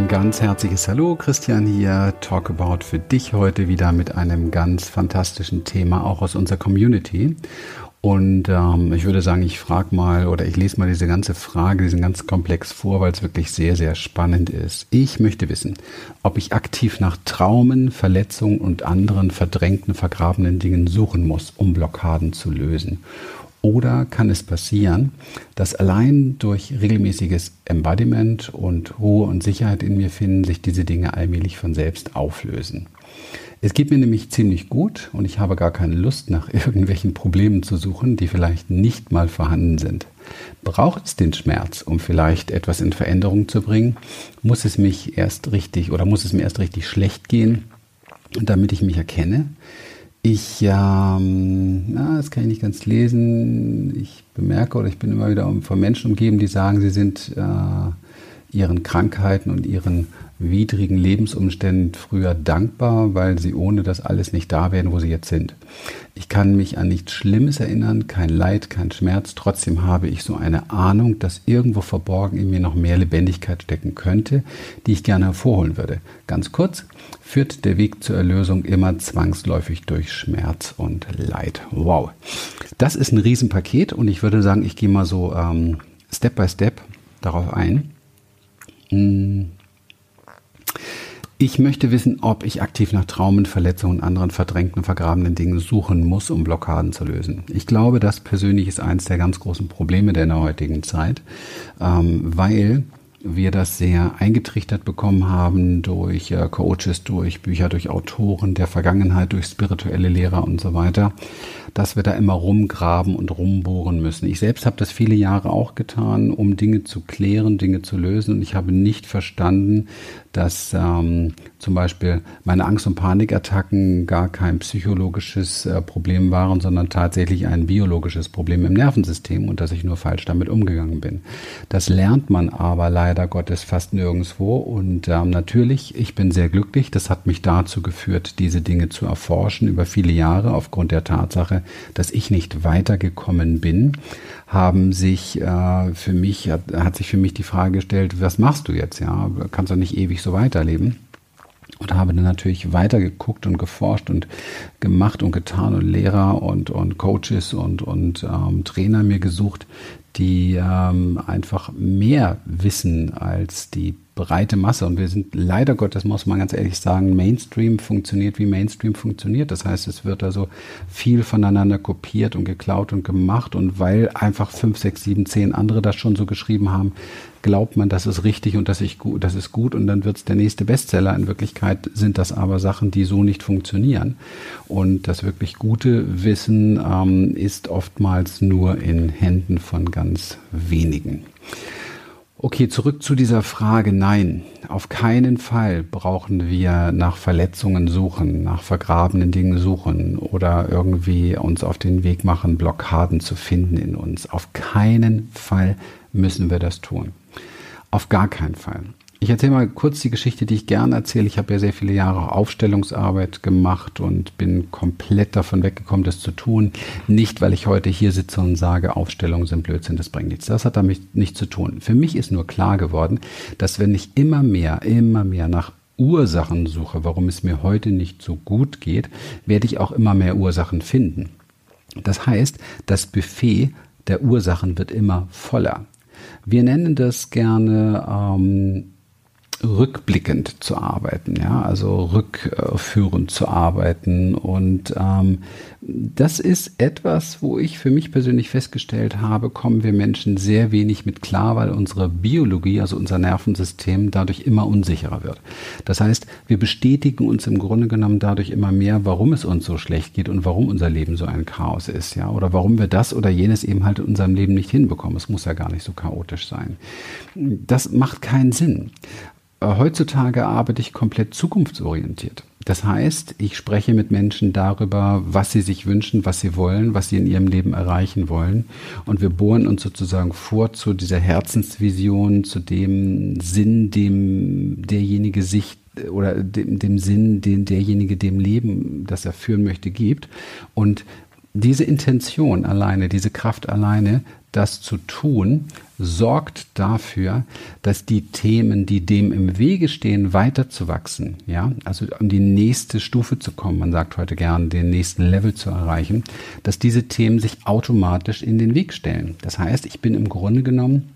Ein ganz herzliches Hallo, Christian hier. Talk About für dich heute wieder mit einem ganz fantastischen Thema, auch aus unserer Community. Und ähm, ich würde sagen, ich frage mal oder ich lese mal diese ganze Frage, diesen ganzen Komplex vor, weil es wirklich sehr, sehr spannend ist. Ich möchte wissen, ob ich aktiv nach Traumen, Verletzungen und anderen verdrängten, vergrabenen Dingen suchen muss, um Blockaden zu lösen. Oder kann es passieren, dass allein durch regelmäßiges Embodiment und Ruhe und Sicherheit in mir finden, sich diese Dinge allmählich von selbst auflösen? Es geht mir nämlich ziemlich gut und ich habe gar keine Lust, nach irgendwelchen Problemen zu suchen, die vielleicht nicht mal vorhanden sind. Braucht es den Schmerz, um vielleicht etwas in Veränderung zu bringen? Muss es mich erst richtig oder muss es mir erst richtig schlecht gehen, damit ich mich erkenne? Ich, ähm, na, das kann ich nicht ganz lesen. Ich bemerke oder ich bin immer wieder von Menschen umgeben, die sagen, sie sind äh, ihren Krankheiten und ihren widrigen Lebensumständen früher dankbar, weil sie ohne das alles nicht da wären, wo sie jetzt sind. Ich kann mich an nichts Schlimmes erinnern, kein Leid, kein Schmerz. Trotzdem habe ich so eine Ahnung, dass irgendwo verborgen in mir noch mehr Lebendigkeit stecken könnte, die ich gerne hervorholen würde. Ganz kurz, führt der Weg zur Erlösung immer zwangsläufig durch Schmerz und Leid. Wow. Das ist ein Riesenpaket und ich würde sagen, ich gehe mal so ähm, Step by Step darauf ein. Hm ich möchte wissen, ob ich aktiv nach Traumen, Verletzungen und anderen verdrängten, vergrabenen Dingen suchen muss, um Blockaden zu lösen. Ich glaube, das persönlich ist eines der ganz großen Probleme der heutigen Zeit, ähm, weil wir das sehr eingetrichtert bekommen haben durch äh, Coaches, durch Bücher, durch Autoren der Vergangenheit, durch spirituelle Lehrer und so weiter, dass wir da immer rumgraben und rumbohren müssen. Ich selbst habe das viele Jahre auch getan, um Dinge zu klären, Dinge zu lösen und ich habe nicht verstanden, dass ähm, zum Beispiel meine Angst- und Panikattacken gar kein psychologisches äh, Problem waren, sondern tatsächlich ein biologisches Problem im Nervensystem und dass ich nur falsch damit umgegangen bin. Das lernt man aber leider Gottes fast nirgendwo und ähm, natürlich, ich bin sehr glücklich. Das hat mich dazu geführt, diese Dinge zu erforschen über viele Jahre aufgrund der Tatsache, dass ich nicht weitergekommen bin haben sich äh, für mich, hat, hat sich für mich die Frage gestellt, was machst du jetzt? Ja, kannst du nicht ewig so weiterleben? Und habe dann natürlich weitergeguckt und geforscht und gemacht und getan und Lehrer und, und Coaches und, und ähm, Trainer mir gesucht, die ähm, einfach mehr wissen als die breite Masse. Und wir sind leider Gottes, muss man ganz ehrlich sagen, Mainstream funktioniert, wie Mainstream funktioniert. Das heißt, es wird also viel voneinander kopiert und geklaut und gemacht. Und weil einfach fünf, sechs, sieben, zehn andere das schon so geschrieben haben, glaubt man, das ist richtig und das ist gut, das ist gut und dann wird es der nächste Bestseller. In Wirklichkeit sind das aber Sachen, die so nicht funktionieren. Und das wirklich gute Wissen ähm, ist oftmals nur in Händen von ganz wenigen. Okay, zurück zu dieser Frage. Nein, auf keinen Fall brauchen wir nach Verletzungen suchen, nach vergrabenen Dingen suchen oder irgendwie uns auf den Weg machen, Blockaden zu finden in uns. Auf keinen Fall müssen wir das tun. Auf gar keinen Fall. Ich erzähle mal kurz die Geschichte, die ich gerne erzähle. Ich habe ja sehr viele Jahre Aufstellungsarbeit gemacht und bin komplett davon weggekommen, das zu tun. Nicht, weil ich heute hier sitze und sage, Aufstellungen sind Blödsinn, das bringt nichts. Das hat damit nichts zu tun. Für mich ist nur klar geworden, dass wenn ich immer mehr, immer mehr nach Ursachen suche, warum es mir heute nicht so gut geht, werde ich auch immer mehr Ursachen finden. Das heißt, das Buffet der Ursachen wird immer voller. Wir nennen das gerne ähm, rückblickend zu arbeiten, ja, also rückführend zu arbeiten. Und ähm, das ist etwas, wo ich für mich persönlich festgestellt habe, kommen wir Menschen sehr wenig mit klar, weil unsere Biologie, also unser Nervensystem, dadurch immer unsicherer wird. Das heißt, wir bestätigen uns im Grunde genommen dadurch immer mehr, warum es uns so schlecht geht und warum unser Leben so ein Chaos ist, ja, oder warum wir das oder jenes eben halt in unserem Leben nicht hinbekommen. Es muss ja gar nicht so chaotisch sein. Das macht keinen Sinn. Äh, heutzutage arbeite ich komplett zukunftsorientiert. Das heißt, ich spreche mit Menschen darüber, was sie sich wünschen, was sie wollen, was sie in ihrem Leben erreichen wollen. Und wir bohren uns sozusagen vor zu dieser Herzensvision, zu dem Sinn, dem derjenige sich oder dem, dem Sinn, den derjenige dem Leben, das er führen möchte, gibt. Und diese Intention alleine, diese Kraft alleine, das zu tun, sorgt dafür, dass die Themen, die dem im Wege stehen, weiterzuwachsen, ja, also um die nächste Stufe zu kommen, man sagt heute gern, den nächsten Level zu erreichen, dass diese Themen sich automatisch in den Weg stellen. Das heißt, ich bin im Grunde genommen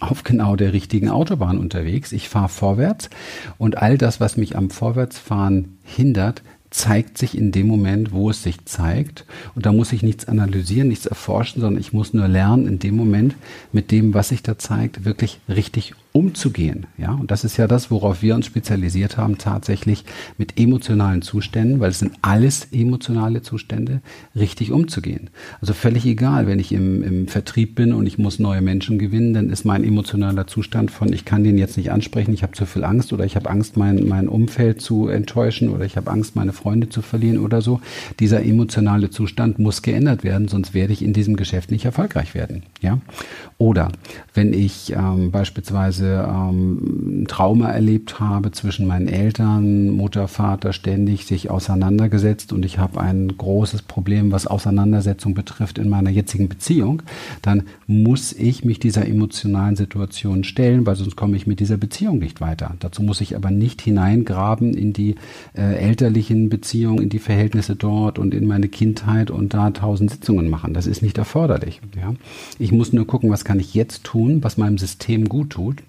auf genau der richtigen Autobahn unterwegs. Ich fahre vorwärts und all das, was mich am Vorwärtsfahren hindert, zeigt sich in dem Moment, wo es sich zeigt. Und da muss ich nichts analysieren, nichts erforschen, sondern ich muss nur lernen, in dem Moment mit dem, was sich da zeigt, wirklich richtig umzugehen. Ja, und das ist ja das, worauf wir uns spezialisiert haben, tatsächlich mit emotionalen Zuständen, weil es sind alles emotionale Zustände, richtig umzugehen. Also völlig egal, wenn ich im, im Vertrieb bin und ich muss neue Menschen gewinnen, dann ist mein emotionaler Zustand von, ich kann den jetzt nicht ansprechen, ich habe zu viel Angst oder ich habe Angst, mein, mein Umfeld zu enttäuschen oder ich habe Angst, meine Freunde zu verlieren oder so. Dieser emotionale Zustand muss geändert werden, sonst werde ich in diesem Geschäft nicht erfolgreich werden. Ja? Oder wenn ich ähm, beispielsweise ähm, Trauma erlebt habe zwischen meinen Eltern, Mutter, Vater, ständig sich auseinandergesetzt und ich habe ein großes Problem, was Auseinandersetzung betrifft in meiner jetzigen Beziehung, dann muss ich mich dieser emotionalen Situation stellen, weil sonst komme ich mit dieser Beziehung nicht weiter. Dazu muss ich aber nicht hineingraben in die äh, elterlichen Beziehungen, in die Verhältnisse dort und in meine Kindheit und da tausend Sitzungen machen. Das ist nicht erforderlich. Ja? Ich muss nur gucken, was kann ich jetzt tun, was meinem System gut tut.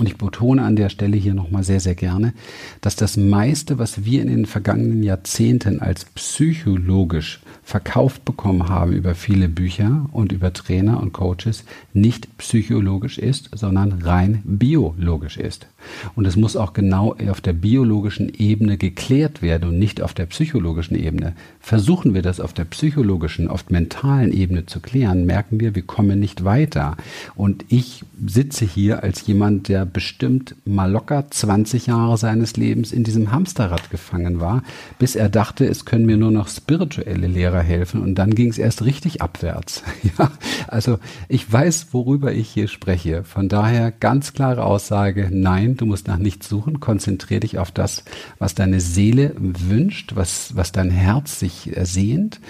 Und ich betone an der Stelle hier nochmal sehr, sehr gerne, dass das meiste, was wir in den vergangenen Jahrzehnten als psychologisch verkauft bekommen haben über viele Bücher und über Trainer und Coaches, nicht psychologisch ist, sondern rein biologisch ist. Und es muss auch genau auf der biologischen Ebene geklärt werden und nicht auf der psychologischen Ebene. Versuchen wir das auf der psychologischen, oft mentalen Ebene zu klären, merken wir, wir kommen nicht weiter. Und ich sitze hier als jemand, der bestimmt mal locker 20 Jahre seines Lebens in diesem Hamsterrad gefangen war, bis er dachte, es können mir nur noch spirituelle Lehrer helfen. Und dann ging es erst richtig abwärts. Ja, also ich weiß, worüber ich hier spreche. Von daher ganz klare Aussage, nein, du musst nach nichts suchen. Konzentriere dich auf das, was deine Seele wünscht, was, was dein Herz sich ersehnt,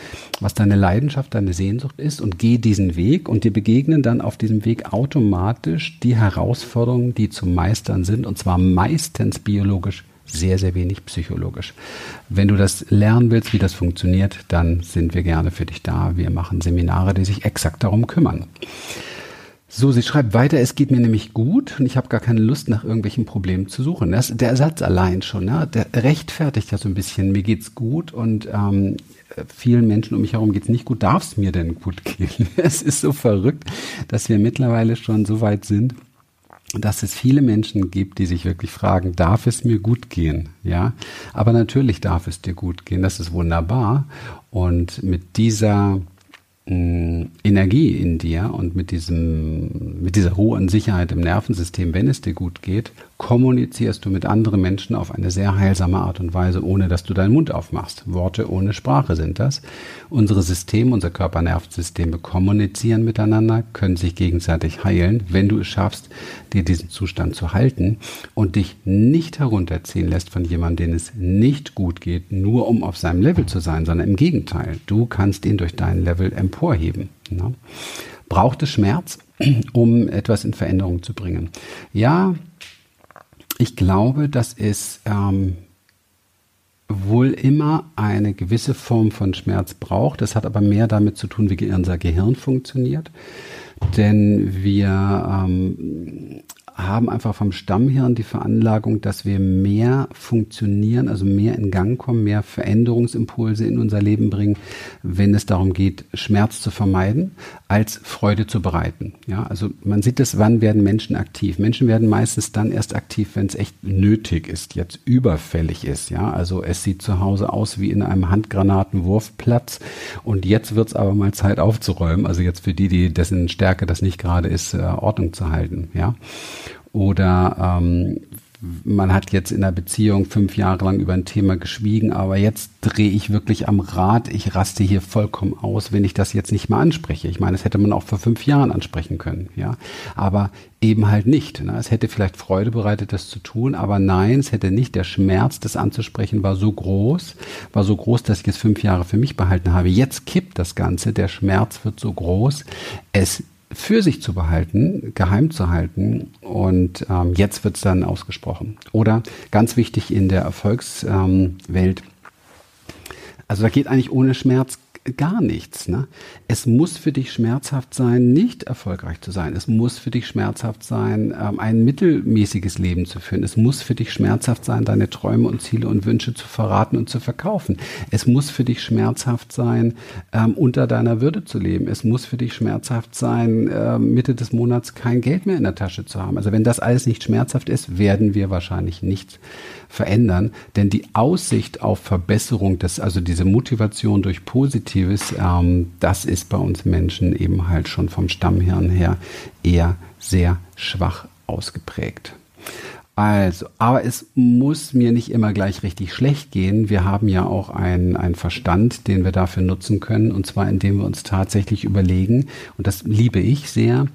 was deine Leidenschaft, deine Sehnsucht ist und geh diesen Weg und dir begegnen dann auf diesem Weg automatisch die Herausforderungen, die zu meistern sind und zwar meistens biologisch sehr, sehr wenig psychologisch. Wenn du das lernen willst, wie das funktioniert, dann sind wir gerne für dich da. Wir machen Seminare, die sich exakt darum kümmern. So, sie schreibt weiter, es geht mir nämlich gut und ich habe gar keine Lust, nach irgendwelchen Problemen zu suchen. Das, der Satz allein schon, ne, der rechtfertigt ja so ein bisschen, mir geht's gut und ähm, vielen Menschen um mich herum geht's nicht gut. Darf es mir denn gut gehen? Es ist so verrückt, dass wir mittlerweile schon so weit sind, dass es viele Menschen gibt, die sich wirklich fragen, darf es mir gut gehen? Ja, aber natürlich darf es dir gut gehen. Das ist wunderbar. Und mit dieser Energie in dir und mit diesem, mit dieser Ruhe und Sicherheit im Nervensystem, wenn es dir gut geht, kommunizierst du mit anderen Menschen auf eine sehr heilsame Art und Weise, ohne dass du deinen Mund aufmachst. Worte ohne Sprache sind das. Unsere Systeme, unser Körpernervensysteme kommunizieren miteinander, können sich gegenseitig heilen, wenn du es schaffst, dir diesen Zustand zu halten und dich nicht herunterziehen lässt von jemandem, den es nicht gut geht, nur um auf seinem Level zu sein, sondern im Gegenteil. Du kannst ihn durch dein Level emporheben. Ne? Braucht es Schmerz, um etwas in Veränderung zu bringen? Ja, ich glaube, dass es ähm, wohl immer eine gewisse Form von Schmerz braucht. Das hat aber mehr damit zu tun, wie unser Gehirn funktioniert. Denn wir ähm, haben einfach vom Stammhirn die Veranlagung, dass wir mehr funktionieren, also mehr in Gang kommen, mehr Veränderungsimpulse in unser Leben bringen, wenn es darum geht, Schmerz zu vermeiden, als Freude zu bereiten. Ja, also man sieht es, wann werden Menschen aktiv? Menschen werden meistens dann erst aktiv, wenn es echt nötig ist, jetzt überfällig ist. Ja, also es sieht zu Hause aus wie in einem Handgranatenwurfplatz und jetzt wird es aber mal Zeit aufzuräumen. Also jetzt für die, die dessen Stärke das nicht gerade ist, äh, Ordnung zu halten. Ja. Oder ähm, man hat jetzt in der Beziehung fünf Jahre lang über ein Thema geschwiegen, aber jetzt drehe ich wirklich am Rad. Ich raste hier vollkommen aus, wenn ich das jetzt nicht mal anspreche. Ich meine, das hätte man auch vor fünf Jahren ansprechen können, ja. Aber eben halt nicht. Ne? Es hätte vielleicht Freude bereitet, das zu tun, aber nein, es hätte nicht. Der Schmerz, das anzusprechen, war so groß, war so groß, dass ich es fünf Jahre für mich behalten habe. Jetzt kippt das Ganze. Der Schmerz wird so groß. Es für sich zu behalten, geheim zu halten und ähm, jetzt wird es dann ausgesprochen. Oder ganz wichtig in der Erfolgswelt, ähm, also da geht eigentlich ohne Schmerz gar nichts. Ne? Es muss für dich schmerzhaft sein, nicht erfolgreich zu sein. Es muss für dich schmerzhaft sein, ähm, ein mittelmäßiges Leben zu führen. Es muss für dich schmerzhaft sein, deine Träume und Ziele und Wünsche zu verraten und zu verkaufen. Es muss für dich schmerzhaft sein, ähm, unter deiner Würde zu leben. Es muss für dich schmerzhaft sein, äh, Mitte des Monats kein Geld mehr in der Tasche zu haben. Also wenn das alles nicht schmerzhaft ist, werden wir wahrscheinlich nicht verändern. Denn die Aussicht auf Verbesserung, das, also diese Motivation durch Positives, ähm, das ist bei uns Menschen eben halt schon vom Stammhirn her eher sehr schwach ausgeprägt. Also, aber es muss mir nicht immer gleich richtig schlecht gehen. Wir haben ja auch einen, Verstand, den wir dafür nutzen können, und zwar indem wir uns tatsächlich überlegen, und das liebe ich sehr,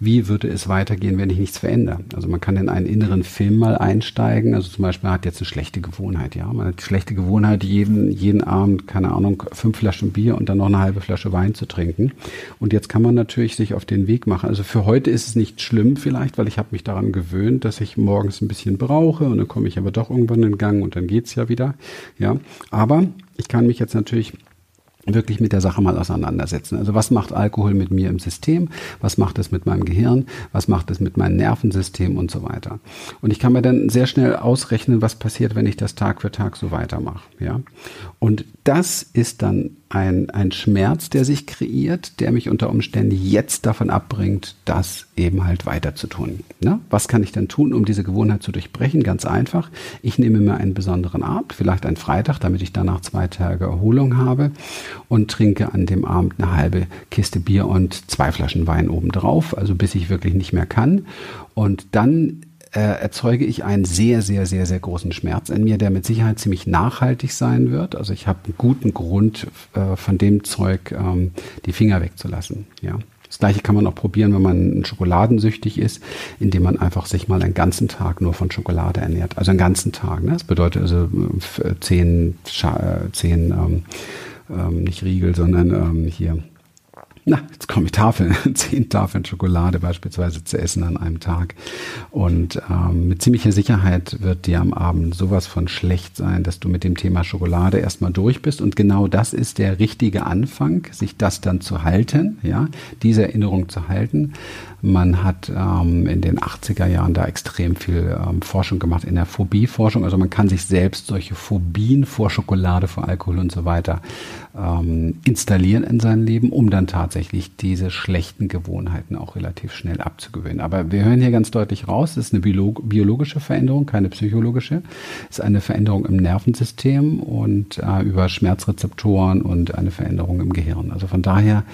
wie würde es weitergehen, wenn ich nichts verändere. Also man kann in einen inneren Film mal einsteigen. Also zum Beispiel man hat jetzt eine schlechte Gewohnheit, ja. Man hat die schlechte Gewohnheit, jeden, jeden Abend, keine Ahnung, fünf Flaschen Bier und dann noch eine halbe Flasche Wein zu trinken. Und jetzt kann man natürlich sich auf den Weg machen. Also für heute ist es nicht schlimm vielleicht, weil ich habe mich daran gewöhnt, dass ich morgens ein bisschen brauche und dann komme ich aber doch irgendwann in Gang und dann geht's ja wieder. Ja, aber ich kann mich jetzt natürlich wirklich mit der Sache mal auseinandersetzen. Also was macht Alkohol mit mir im System? Was macht es mit meinem Gehirn? Was macht es mit meinem Nervensystem und so weiter? Und ich kann mir dann sehr schnell ausrechnen, was passiert, wenn ich das Tag für Tag so weitermache. Ja? Und das ist dann ein, ein Schmerz, der sich kreiert, der mich unter Umständen jetzt davon abbringt, das eben halt weiter zu tun. Ne? Was kann ich denn tun, um diese Gewohnheit zu durchbrechen? Ganz einfach. Ich nehme mir einen besonderen Abend, vielleicht einen Freitag, damit ich danach zwei Tage Erholung habe und trinke an dem Abend eine halbe Kiste Bier und zwei Flaschen Wein obendrauf, also bis ich wirklich nicht mehr kann. Und dann äh, erzeuge ich einen sehr, sehr, sehr, sehr großen Schmerz in mir, der mit Sicherheit ziemlich nachhaltig sein wird. Also ich habe einen guten Grund, äh, von dem Zeug ähm, die Finger wegzulassen. Ja. Das gleiche kann man auch probieren, wenn man schokoladensüchtig ist, indem man einfach sich mal einen ganzen Tag nur von Schokolade ernährt. Also einen ganzen Tag. Ne? Das bedeutet also äh, zehn, äh, zehn ähm, ähm, nicht Riegel, sondern ähm, hier na, jetzt komme ich Tafeln, zehn Tafeln Schokolade beispielsweise zu essen an einem Tag. Und ähm, mit ziemlicher Sicherheit wird dir am Abend sowas von schlecht sein, dass du mit dem Thema Schokolade erstmal durch bist. Und genau das ist der richtige Anfang, sich das dann zu halten, ja, diese Erinnerung zu halten. Man hat ähm, in den 80er Jahren da extrem viel ähm, Forschung gemacht in der Phobieforschung. Also man kann sich selbst solche Phobien vor Schokolade, vor Alkohol und so weiter ähm, installieren in sein Leben, um dann tatsächlich diese schlechten Gewohnheiten auch relativ schnell abzugewöhnen. Aber wir hören hier ganz deutlich raus, es ist eine biologische Veränderung, keine psychologische. Es ist eine Veränderung im Nervensystem und äh, über Schmerzrezeptoren und eine Veränderung im Gehirn. Also von daher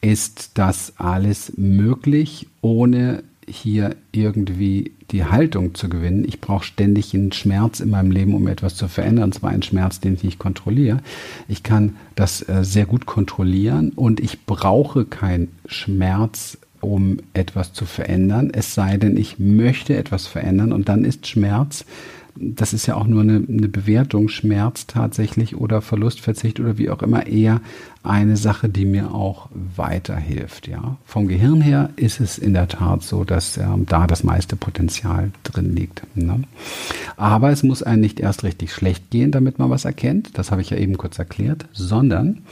ist das alles möglich, ohne hier irgendwie die Haltung zu gewinnen. Ich brauche ständig einen Schmerz in meinem Leben, um etwas zu verändern, und zwar einen Schmerz, den ich nicht kontrolliere. Ich kann das äh, sehr gut kontrollieren und ich brauche keinen Schmerz, um etwas zu verändern, es sei denn, ich möchte etwas verändern und dann ist Schmerz das ist ja auch nur eine, eine Bewertung, Schmerz tatsächlich oder Verlustverzicht oder wie auch immer, eher eine Sache, die mir auch weiterhilft. Ja, vom Gehirn her ist es in der Tat so, dass ähm, da das meiste Potenzial drin liegt. Ne? Aber es muss einem nicht erst richtig schlecht gehen, damit man was erkennt. Das habe ich ja eben kurz erklärt, sondern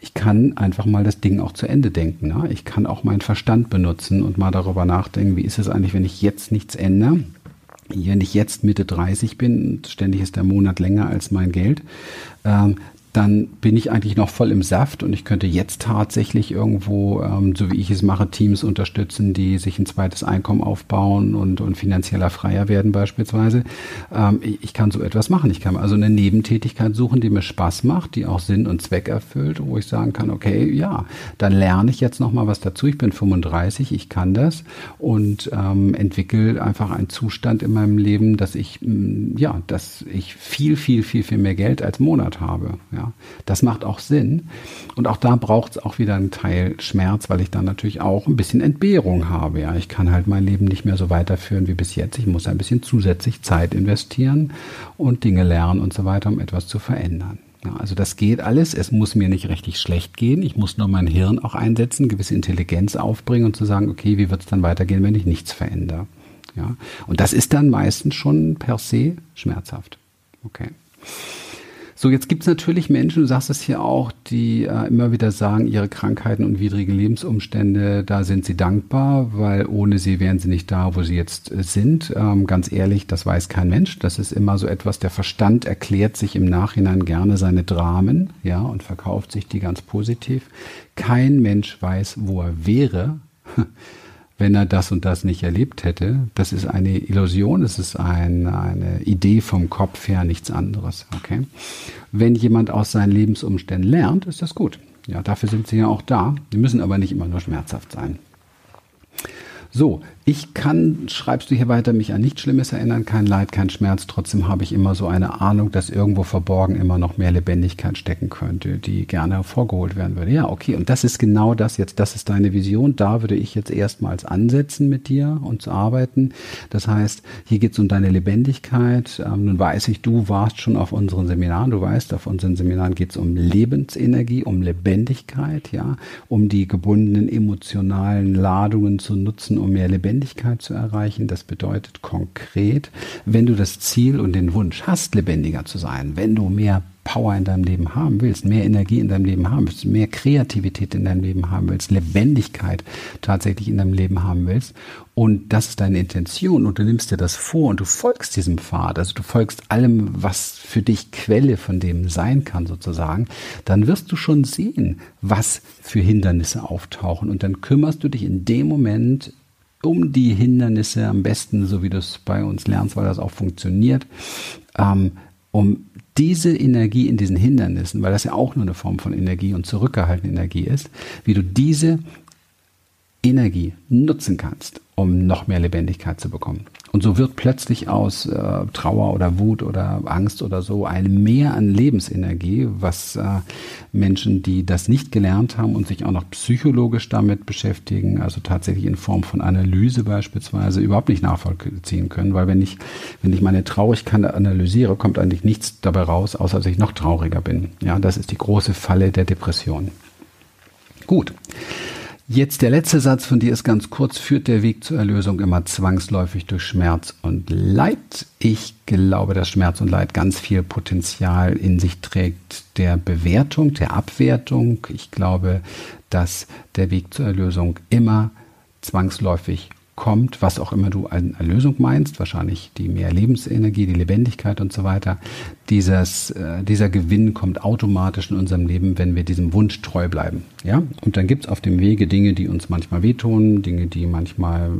ich kann einfach mal das Ding auch zu Ende denken. Ne? Ich kann auch meinen Verstand benutzen und mal darüber nachdenken, wie ist es eigentlich, wenn ich jetzt nichts ändere wenn ich jetzt Mitte 30 bin ständig ist der Monat länger als mein Geld, ähm, dann bin ich eigentlich noch voll im Saft und ich könnte jetzt tatsächlich irgendwo, ähm, so wie ich es mache, Teams unterstützen, die sich ein zweites Einkommen aufbauen und, und finanzieller freier werden beispielsweise. Ähm, ich, ich, kann so etwas machen. Ich kann also eine Nebentätigkeit suchen, die mir Spaß macht, die auch Sinn und Zweck erfüllt, wo ich sagen kann, okay, ja, dann lerne ich jetzt noch mal was dazu. Ich bin 35, ich kann das und ähm, entwickle einfach einen Zustand in meinem Leben, dass ich, mm, ja, dass ich viel, viel, viel, viel mehr Geld als Monat habe. Ja. Das macht auch Sinn. Und auch da braucht es auch wieder einen Teil Schmerz, weil ich dann natürlich auch ein bisschen Entbehrung habe. Ja, ich kann halt mein Leben nicht mehr so weiterführen wie bis jetzt. Ich muss ein bisschen zusätzlich Zeit investieren und Dinge lernen und so weiter, um etwas zu verändern. Ja, also das geht alles. Es muss mir nicht richtig schlecht gehen. Ich muss nur mein Hirn auch einsetzen, gewisse Intelligenz aufbringen und zu sagen, okay, wie wird es dann weitergehen, wenn ich nichts verändere? Ja, und das ist dann meistens schon per se schmerzhaft. Okay. So, jetzt gibt es natürlich Menschen, du sagst es hier auch, die äh, immer wieder sagen, ihre Krankheiten und widrige Lebensumstände, da sind sie dankbar, weil ohne sie wären sie nicht da, wo sie jetzt äh, sind. Ähm, ganz ehrlich, das weiß kein Mensch. Das ist immer so etwas, der Verstand erklärt sich im Nachhinein gerne seine Dramen, ja, und verkauft sich die ganz positiv. Kein Mensch weiß, wo er wäre. wenn er das und das nicht erlebt hätte. Das ist eine Illusion, es ist ein, eine Idee vom Kopf her, nichts anderes. Okay? Wenn jemand aus seinen Lebensumständen lernt, ist das gut. Ja, dafür sind sie ja auch da. Die müssen aber nicht immer nur schmerzhaft sein. So, ich kann, schreibst du hier weiter, mich an nichts Schlimmes erinnern, kein Leid, kein Schmerz. Trotzdem habe ich immer so eine Ahnung, dass irgendwo verborgen immer noch mehr Lebendigkeit stecken könnte, die gerne hervorgeholt werden würde. Ja, okay. Und das ist genau das jetzt. Das ist deine Vision. Da würde ich jetzt erstmals ansetzen mit dir und zu arbeiten. Das heißt, hier geht es um deine Lebendigkeit. Ähm, nun weiß ich, du warst schon auf unseren Seminaren. Du weißt, auf unseren Seminaren geht es um Lebensenergie, um Lebendigkeit, ja, um die gebundenen emotionalen Ladungen zu nutzen, um mehr Lebendigkeit zu erreichen. Das bedeutet konkret, wenn du das Ziel und den Wunsch hast, lebendiger zu sein, wenn du mehr Power in deinem Leben haben willst, mehr Energie in deinem Leben haben willst, mehr Kreativität in deinem Leben haben willst, Lebendigkeit tatsächlich in deinem Leben haben willst und das ist deine Intention und du nimmst dir das vor und du folgst diesem Pfad, also du folgst allem, was für dich Quelle von dem sein kann sozusagen, dann wirst du schon sehen, was für Hindernisse auftauchen und dann kümmerst du dich in dem Moment um die Hindernisse am besten, so wie du es bei uns lernst, weil das auch funktioniert, ähm, um diese Energie in diesen Hindernissen, weil das ja auch nur eine Form von Energie und zurückgehaltene Energie ist, wie du diese Energie nutzen kannst, um noch mehr Lebendigkeit zu bekommen. Und so wird plötzlich aus äh, Trauer oder Wut oder Angst oder so ein Mehr an Lebensenergie, was äh, Menschen, die das nicht gelernt haben und sich auch noch psychologisch damit beschäftigen, also tatsächlich in Form von Analyse beispielsweise, überhaupt nicht nachvollziehen können. Weil wenn ich, wenn ich meine Traurigkeit analysiere, kommt eigentlich nichts dabei raus, außer dass ich noch trauriger bin. Ja, das ist die große Falle der Depression. Gut. Jetzt der letzte Satz von dir ist ganz kurz. Führt der Weg zur Erlösung immer zwangsläufig durch Schmerz und Leid? Ich glaube, dass Schmerz und Leid ganz viel Potenzial in sich trägt der Bewertung, der Abwertung. Ich glaube, dass der Weg zur Erlösung immer zwangsläufig kommt, was auch immer du an Erlösung meinst, wahrscheinlich die mehr Lebensenergie, die Lebendigkeit und so weiter. Dieses, äh, dieser Gewinn kommt automatisch in unserem Leben, wenn wir diesem Wunsch treu bleiben. Ja? Und dann gibt's auf dem Wege Dinge, die uns manchmal wehtun, Dinge, die manchmal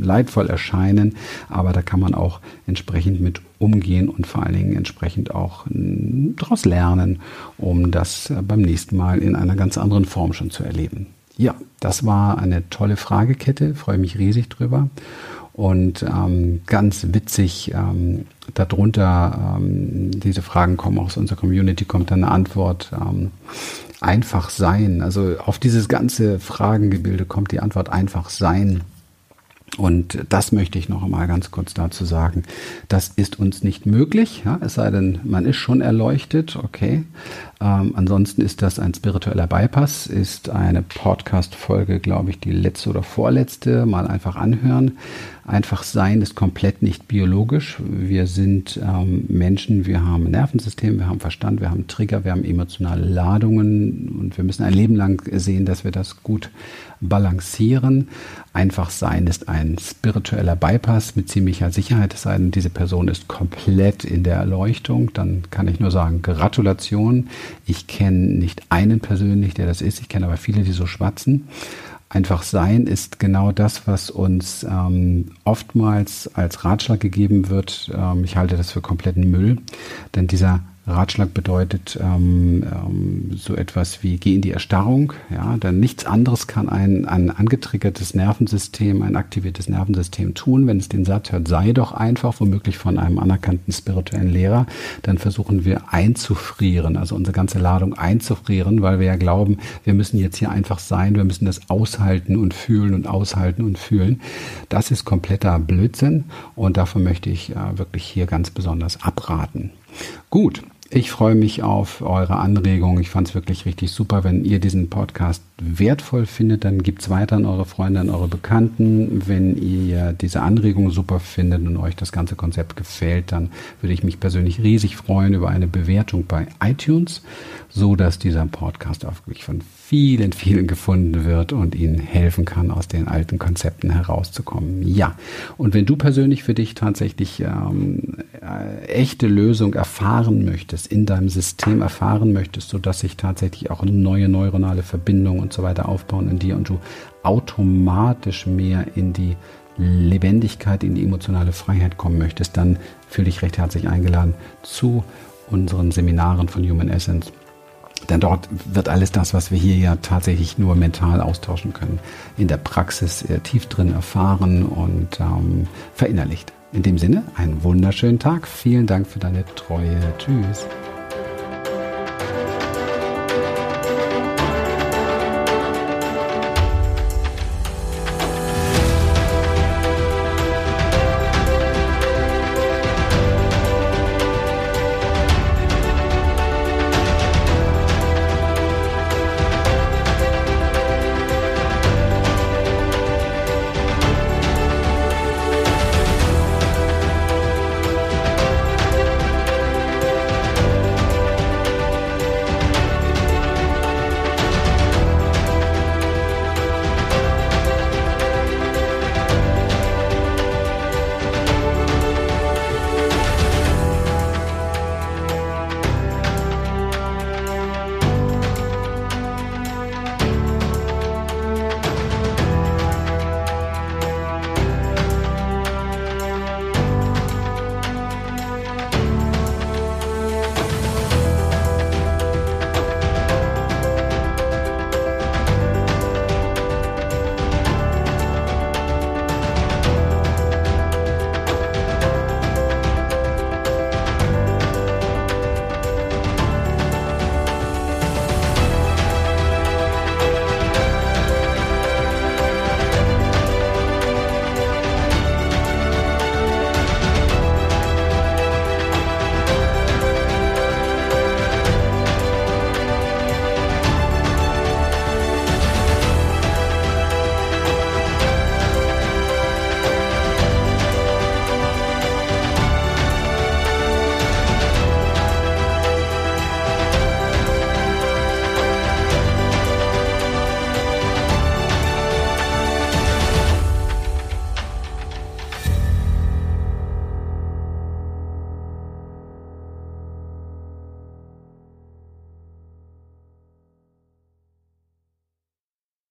leidvoll erscheinen, aber da kann man auch entsprechend mit umgehen und vor allen Dingen entsprechend auch daraus lernen, um das beim nächsten Mal in einer ganz anderen Form schon zu erleben. Ja, das war eine tolle Fragekette, freue mich riesig drüber. Und ähm, ganz witzig, ähm, darunter, ähm, diese Fragen kommen aus unserer Community, kommt dann eine Antwort, ähm, einfach sein. Also auf dieses ganze Fragengebilde kommt die Antwort einfach sein. Und das möchte ich noch einmal ganz kurz dazu sagen. Das ist uns nicht möglich, ja, es sei denn, man ist schon erleuchtet, okay. Ähm, ansonsten ist das ein spiritueller Bypass, ist eine Podcast-Folge, glaube ich, die letzte oder vorletzte. Mal einfach anhören. Einfach sein ist komplett nicht biologisch. Wir sind ähm, Menschen, wir haben ein Nervensystem, wir haben Verstand, wir haben Trigger, wir haben emotionale Ladungen und wir müssen ein Leben lang sehen, dass wir das gut balancieren. Einfach sein ist ein spiritueller Bypass mit ziemlicher Sicherheit, es sei denn, diese Person ist komplett in der Erleuchtung. Dann kann ich nur sagen, Gratulation. Ich kenne nicht einen persönlich, der das ist. Ich kenne aber viele, die so schwatzen. Einfach sein ist genau das, was uns ähm, oftmals als Ratschlag gegeben wird. Ähm, ich halte das für kompletten Müll, denn dieser Ratschlag bedeutet ähm, ähm, so etwas wie geh in die Erstarrung. Ja, denn nichts anderes kann ein, ein angetriggertes Nervensystem, ein aktiviertes Nervensystem tun. Wenn es den Satz hört, sei doch einfach, womöglich von einem anerkannten spirituellen Lehrer, dann versuchen wir einzufrieren, also unsere ganze Ladung einzufrieren, weil wir ja glauben, wir müssen jetzt hier einfach sein, wir müssen das aushalten und fühlen und aushalten und fühlen. Das ist kompletter Blödsinn und davon möchte ich äh, wirklich hier ganz besonders abraten. Gut, ich freue mich auf eure Anregungen. Ich fand es wirklich richtig super. Wenn ihr diesen Podcast wertvoll findet, dann gibt es weiter an eure Freunde, an eure Bekannten. Wenn ihr diese Anregungen super findet und euch das ganze Konzept gefällt, dann würde ich mich persönlich riesig freuen über eine Bewertung bei iTunes, so dass dieser Podcast auch wirklich von vielen, vielen gefunden wird und ihnen helfen kann, aus den alten Konzepten herauszukommen. Ja, und wenn du persönlich für dich tatsächlich ähm, äh, echte Lösung erfahren möchtest, in deinem System erfahren möchtest, sodass sich tatsächlich auch neue neuronale Verbindungen und so weiter aufbauen in dir und du automatisch mehr in die Lebendigkeit, in die emotionale Freiheit kommen möchtest, dann fühle dich recht herzlich eingeladen zu unseren Seminaren von Human Essence denn dort wird alles das, was wir hier ja tatsächlich nur mental austauschen können, in der Praxis äh, tief drin erfahren und ähm, verinnerlicht. In dem Sinne, einen wunderschönen Tag. Vielen Dank für deine Treue. Tschüss.